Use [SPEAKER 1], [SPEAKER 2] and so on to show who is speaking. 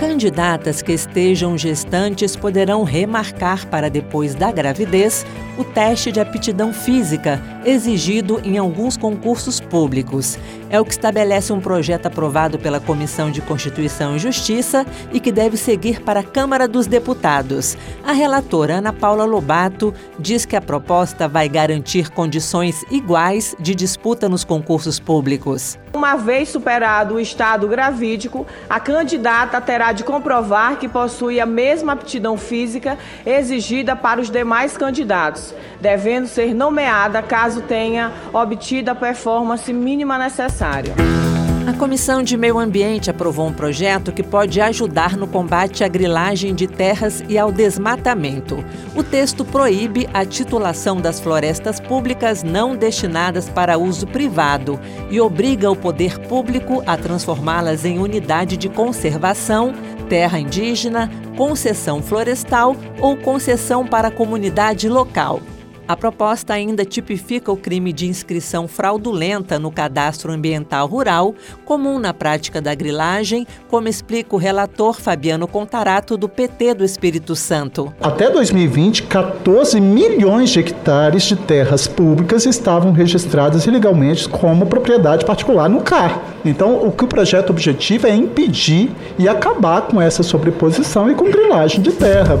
[SPEAKER 1] Candidatas que estejam gestantes poderão remarcar para depois da gravidez o teste de aptidão física exigido em alguns concursos públicos. É o que estabelece um projeto aprovado pela Comissão de Constituição e Justiça e que deve seguir para a Câmara dos Deputados. A relatora Ana Paula Lobato diz que a proposta vai garantir condições iguais de disputa nos concursos públicos.
[SPEAKER 2] Uma vez superado o estado gravídico, a candidata terá de comprovar que possui a mesma aptidão física exigida para os demais candidatos, devendo ser nomeada caso tenha obtido a performance mínima necessária.
[SPEAKER 1] Comissão de Meio Ambiente aprovou um projeto que pode ajudar no combate à grilagem de terras e ao desmatamento. O texto proíbe a titulação das florestas públicas não destinadas para uso privado e obriga o poder público a transformá-las em unidade de conservação, terra indígena, concessão florestal ou concessão para a comunidade local. A proposta ainda tipifica o crime de inscrição fraudulenta no cadastro ambiental rural, comum na prática da grilagem, como explica o relator Fabiano Contarato, do PT do Espírito Santo.
[SPEAKER 3] Até 2020, 14 milhões de hectares de terras públicas estavam registradas ilegalmente como propriedade particular no CAR. Então, o que o projeto objetivo é impedir e acabar com essa sobreposição e com grilagem de terra.